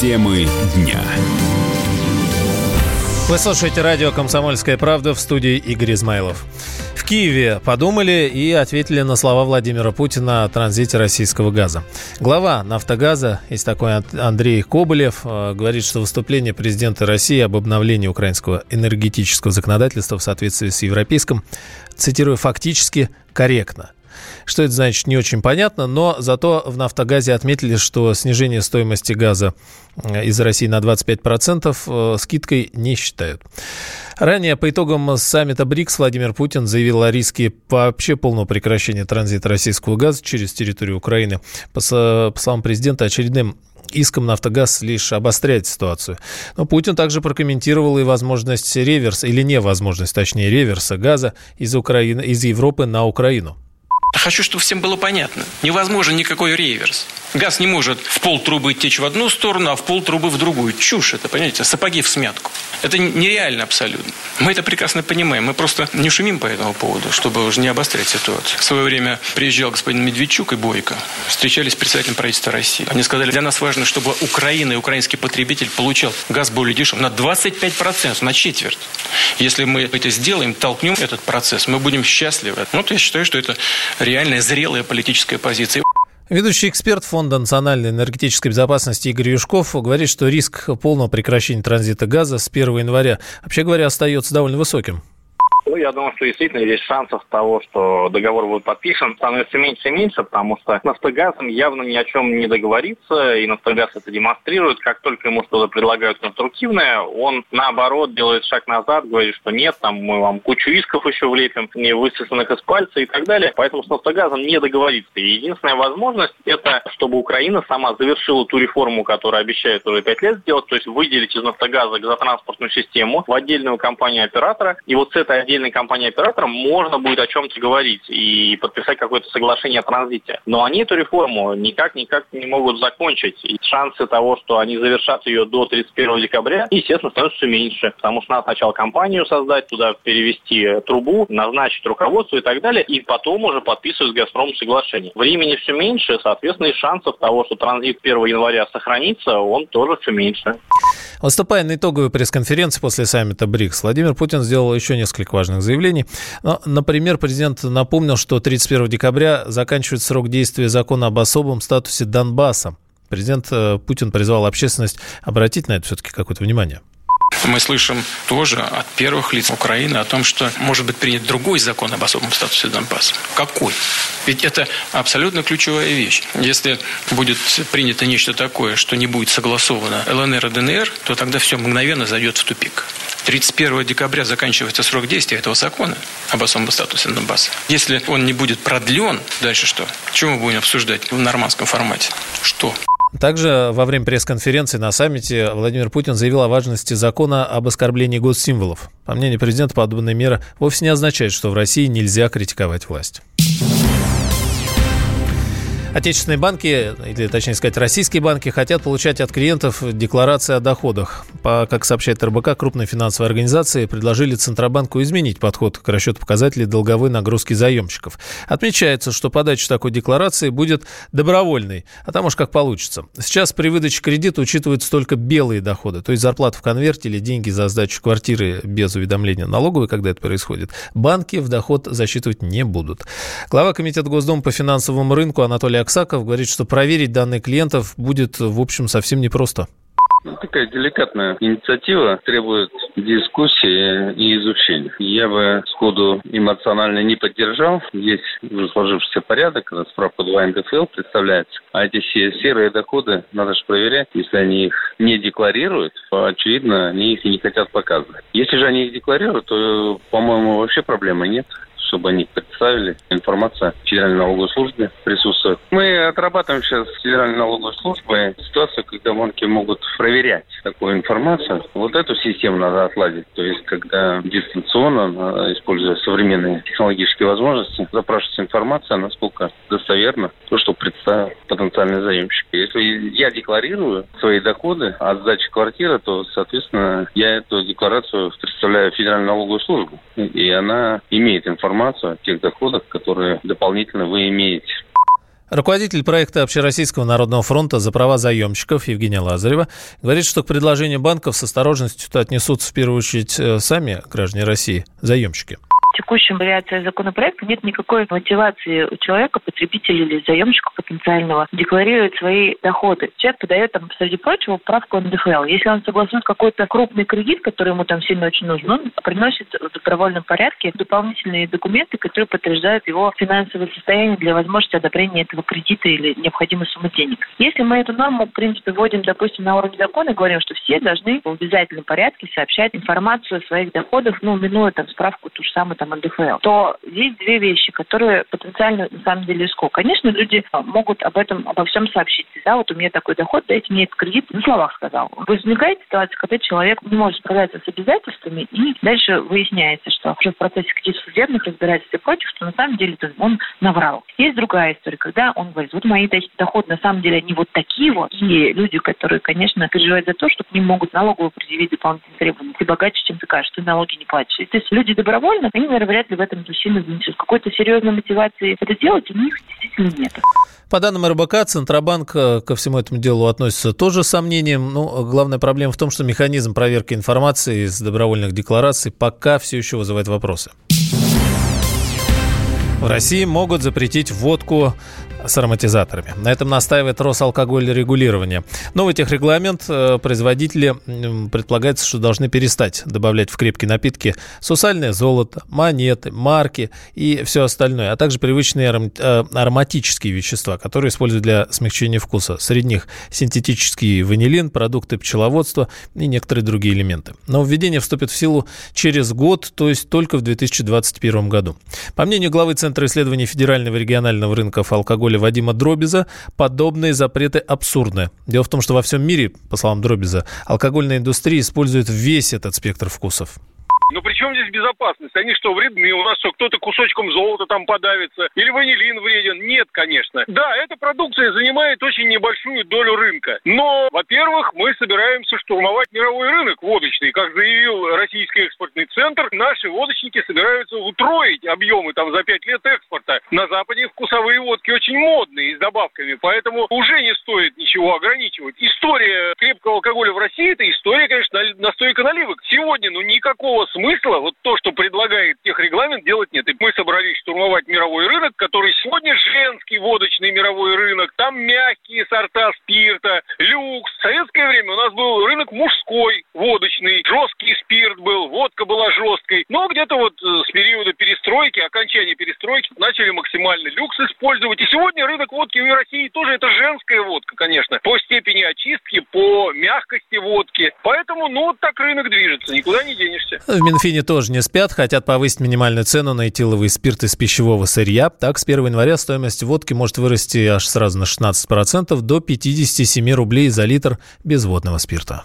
Темы дня. Вы слушаете радио «Комсомольская правда» в студии Игорь Измайлов. В Киеве подумали и ответили на слова Владимира Путина о транзите российского газа. Глава «Нафтогаза», есть такой Андрей Коболев, э, говорит, что выступление президента России об обновлении украинского энергетического законодательства в соответствии с европейским, цитирую, фактически корректно. Что это значит, не очень понятно, но зато в «Нафтогазе» отметили, что снижение стоимости газа э, из России на 25% э, скидкой не считают. Ранее по итогам саммита БРИКС Владимир Путин заявил о риске вообще полного прекращения транзита российского газа через территорию Украины. По, по словам президента, очередным иском «Нафтогаз» лишь обостряет ситуацию. Но Путин также прокомментировал и возможность реверса, или невозможность, точнее, реверса газа из, Украины, из Европы на Украину. Хочу, чтобы всем было понятно. Невозможен никакой реверс. Газ не может в пол трубы течь в одну сторону, а в пол трубы в другую. Чушь это, понимаете? Сапоги в смятку. Это нереально абсолютно. Мы это прекрасно понимаем. Мы просто не шумим по этому поводу, чтобы уже не обострять ситуацию. В свое время приезжал господин Медведчук и Бойко. Встречались с председателем правительства России. Они сказали, для нас важно, чтобы Украина и украинский потребитель получал газ более дешевый на 25%, на четверть. Если мы это сделаем, толкнем этот процесс, мы будем счастливы. Вот я считаю, что это реальная зрелая политическая позиция. Ведущий эксперт Фонда национальной энергетической безопасности Игорь Юшков говорит, что риск полного прекращения транзита газа с 1 января, вообще говоря, остается довольно высоким. Ну, я думаю, что действительно есть шансов того, что договор будет подписан, становится меньше и меньше, потому что Нафтогазом явно ни о чем не договорится, и Нафтогаз это демонстрирует. Как только ему что-то предлагают конструктивное, он наоборот делает шаг назад, говорит, что нет, там мы вам кучу исков еще влепим, не высосанных из пальца и так далее. Поэтому с Нафтогазом не договориться. И единственная возможность это, чтобы Украина сама завершила ту реформу, которую обещает уже пять лет сделать, то есть выделить из Нафтогаза газотранспортную систему в отдельную компанию оператора, и вот с этой отдельной отдельной компании-оператором можно будет о чем-то говорить и подписать какое-то соглашение о транзите. Но они эту реформу никак-никак не могут закончить. И шансы того, что они завершат ее до 31 декабря, естественно, становятся все меньше. Потому что надо сначала компанию создать, туда перевести трубу, назначить руководство и так далее, и потом уже подписывать с «Газпромом» соглашение. Времени все меньше, соответственно, и шансов того, что транзит 1 января сохранится, он тоже все меньше. Выступая на итоговой пресс-конференции после саммита БРИКС, Владимир Путин сделал еще несколько важных заявлений. Но, например, президент напомнил, что 31 декабря заканчивается срок действия закона об особом статусе Донбасса. Президент э, Путин призвал общественность обратить на это все-таки какое-то внимание. Мы слышим тоже от первых лиц Украины о том, что может быть принят другой закон об особом статусе Донбасса. Какой? Ведь это абсолютно ключевая вещь. Если будет принято нечто такое, что не будет согласовано ЛНР и ДНР, то тогда все мгновенно зайдет в тупик. 31 декабря заканчивается срок действия этого закона об особом статусе Донбасса. Если он не будет продлен, дальше что? Чего мы будем обсуждать в нормандском формате? Что? Также во время пресс-конференции на саммите Владимир Путин заявил о важности закона об оскорблении госсимволов. По мнению президента, подобная мера вовсе не означает, что в России нельзя критиковать власть. Отечественные банки, или точнее сказать, российские банки, хотят получать от клиентов декларации о доходах. По, как сообщает РБК, крупные финансовые организации предложили Центробанку изменить подход к расчету показателей долговой нагрузки заемщиков. Отмечается, что подача такой декларации будет добровольной, а там уж как получится. Сейчас при выдаче кредита учитываются только белые доходы, то есть зарплата в конверте или деньги за сдачу квартиры без уведомления налоговой, когда это происходит. Банки в доход засчитывать не будут. Глава Комитета Госдумы по финансовому рынку Анатолий Аксаков говорит, что проверить данные клиентов будет, в общем, совсем непросто. Ну, такая деликатная инициатива требует дискуссии и изучения. Я бы сходу эмоционально не поддержал. Есть уже сложившийся порядок, когда справка 2 НДФЛ представляется. А эти все серые доходы надо же проверять. Если они их не декларируют, то, очевидно, они их не хотят показывать. Если же они их декларируют, то, по-моему, вообще проблемы нет чтобы они представили. Информация Федеральной налоговой службы присутствует. Мы отрабатываем сейчас Федеральной налоговой службой ситуацию, когда банки могут проверять такую информацию. Вот эту систему надо отладить. То есть, когда дистанционно, используя современные технологические возможности, запрашивается информация, насколько достоверно то, что представил потенциальный заемщик. Если я декларирую свои доходы от сдачи квартиры, то, соответственно, я эту декларацию представляю Федеральную налоговую службу. И она имеет информацию о тех доходах, которые дополнительно вы имеете. Руководитель проекта Общероссийского народного фронта за права заемщиков Евгения Лазарева говорит, что к предложению банков с осторожностью отнесутся в первую очередь э, сами граждане России, заемщики текущем вариации законопроекта нет никакой мотивации у человека, потребителя или заемщика потенциального, декларировать свои доходы. Человек подает там, среди прочего, правку НДФЛ. Если он согласует какой-то крупный кредит, который ему там сильно очень нужен, он приносит в добровольном порядке дополнительные документы, которые подтверждают его финансовое состояние для возможности одобрения этого кредита или необходимой суммы денег. Если мы эту норму, в принципе, вводим, допустим, на уровне закона, говорим, что все должны в обязательном порядке сообщать информацию о своих доходах, ну, минуя там справку ту же самую там НДФЛ, то есть две вещи, которые потенциально на самом деле рискуют. Конечно, люди могут об этом, обо всем сообщить. Да, вот у меня такой доход, дайте мне этот кредит. На словах сказал. Возникает ситуация, когда человек не может справляться с обязательствами, и дальше выясняется, что в процессе каких-то судебных разбирательств и прочих, что на самом деле он наврал. Есть другая история, когда он говорит, вот мои доходы на самом деле они вот такие вот, и люди, которые, конечно, переживают за то, что к ним могут налоговую предъявить дополнительные требования. Ты богаче, чем ты кажешь, ты налоги не платишь. То есть люди добровольно, они, наверное, вряд ли в этом сильно внесут. Какой-то серьезной мотивации это делать у них действительно нет. По данным РБК, Центробанк э, ко всему этому делу относится тоже с сомнением. Но главная проблема в том, что механизм проверки информации из добровольных деклараций пока все еще вызывает вопросы. В России могут запретить водку с ароматизаторами. На этом настаивает Росалкоголь регулирования. Новый техрегламент э, производители предполагается, что должны перестать добавлять в крепкие напитки сусальное золото, монеты, марки и все остальное, а также привычные э, ароматические вещества, которые используют для смягчения вкуса. Среди них синтетический ванилин, продукты пчеловодства и некоторые другие элементы. Но введение вступит в силу через год, то есть только в 2021 году. По мнению главы Центра исследований Федерального регионального алкоголя алкоголя Вадима Дробиза, подобные запреты абсурдны. Дело в том, что во всем мире, по словам Дробиза, алкогольная индустрия использует весь этот спектр вкусов. Но при чем здесь безопасность? Они что, вредны? У нас что, кто-то кусочком золота там подавится? Или ванилин вреден? Нет, конечно. Да, эта продукция занимает очень небольшую долю рынка. Но, во-первых, мы собираемся штурмовать мировой рынок водочный. Как заявил Российский экспортный центр, наши водочники собираются утроить объемы там за пять лет экспорта. На Западе вкусовые водки очень модные, с добавками, поэтому уже не стоит ничего ограничивать. История крепкого алкоголя в России – это история, конечно, настойка наливок. Сегодня, ну, никакого смысла вот то, что предлагает техрегламент, делать нет. И мы собрались штурмовать мировой рынок, который сегодня женский водочный мировой рынок. Там мягкие сорта спирта, люкс. В советское время у нас был рынок мужской, водочный, жесткий спирт был, водка была жесткой. Но где-то вот э, с периода перестройки, окончания перестройки, начали максимально люкс использовать. И сегодня рынок водки в России тоже это женская водка, конечно, по степени очистки, по мягкости водки. Поэтому, ну, вот так рынок движется, никуда не денешься. В Минфине тоже не спят, хотят повысить минимальную цену на этиловый спирт из пищевого сырья. Так, с 1 января стоимость водки может вырасти аж сразу на 16% до 57 рублей за литр безводного спирта.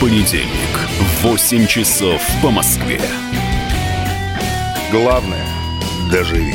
Понедельник в 8 часов по Москве. Главное – доживи.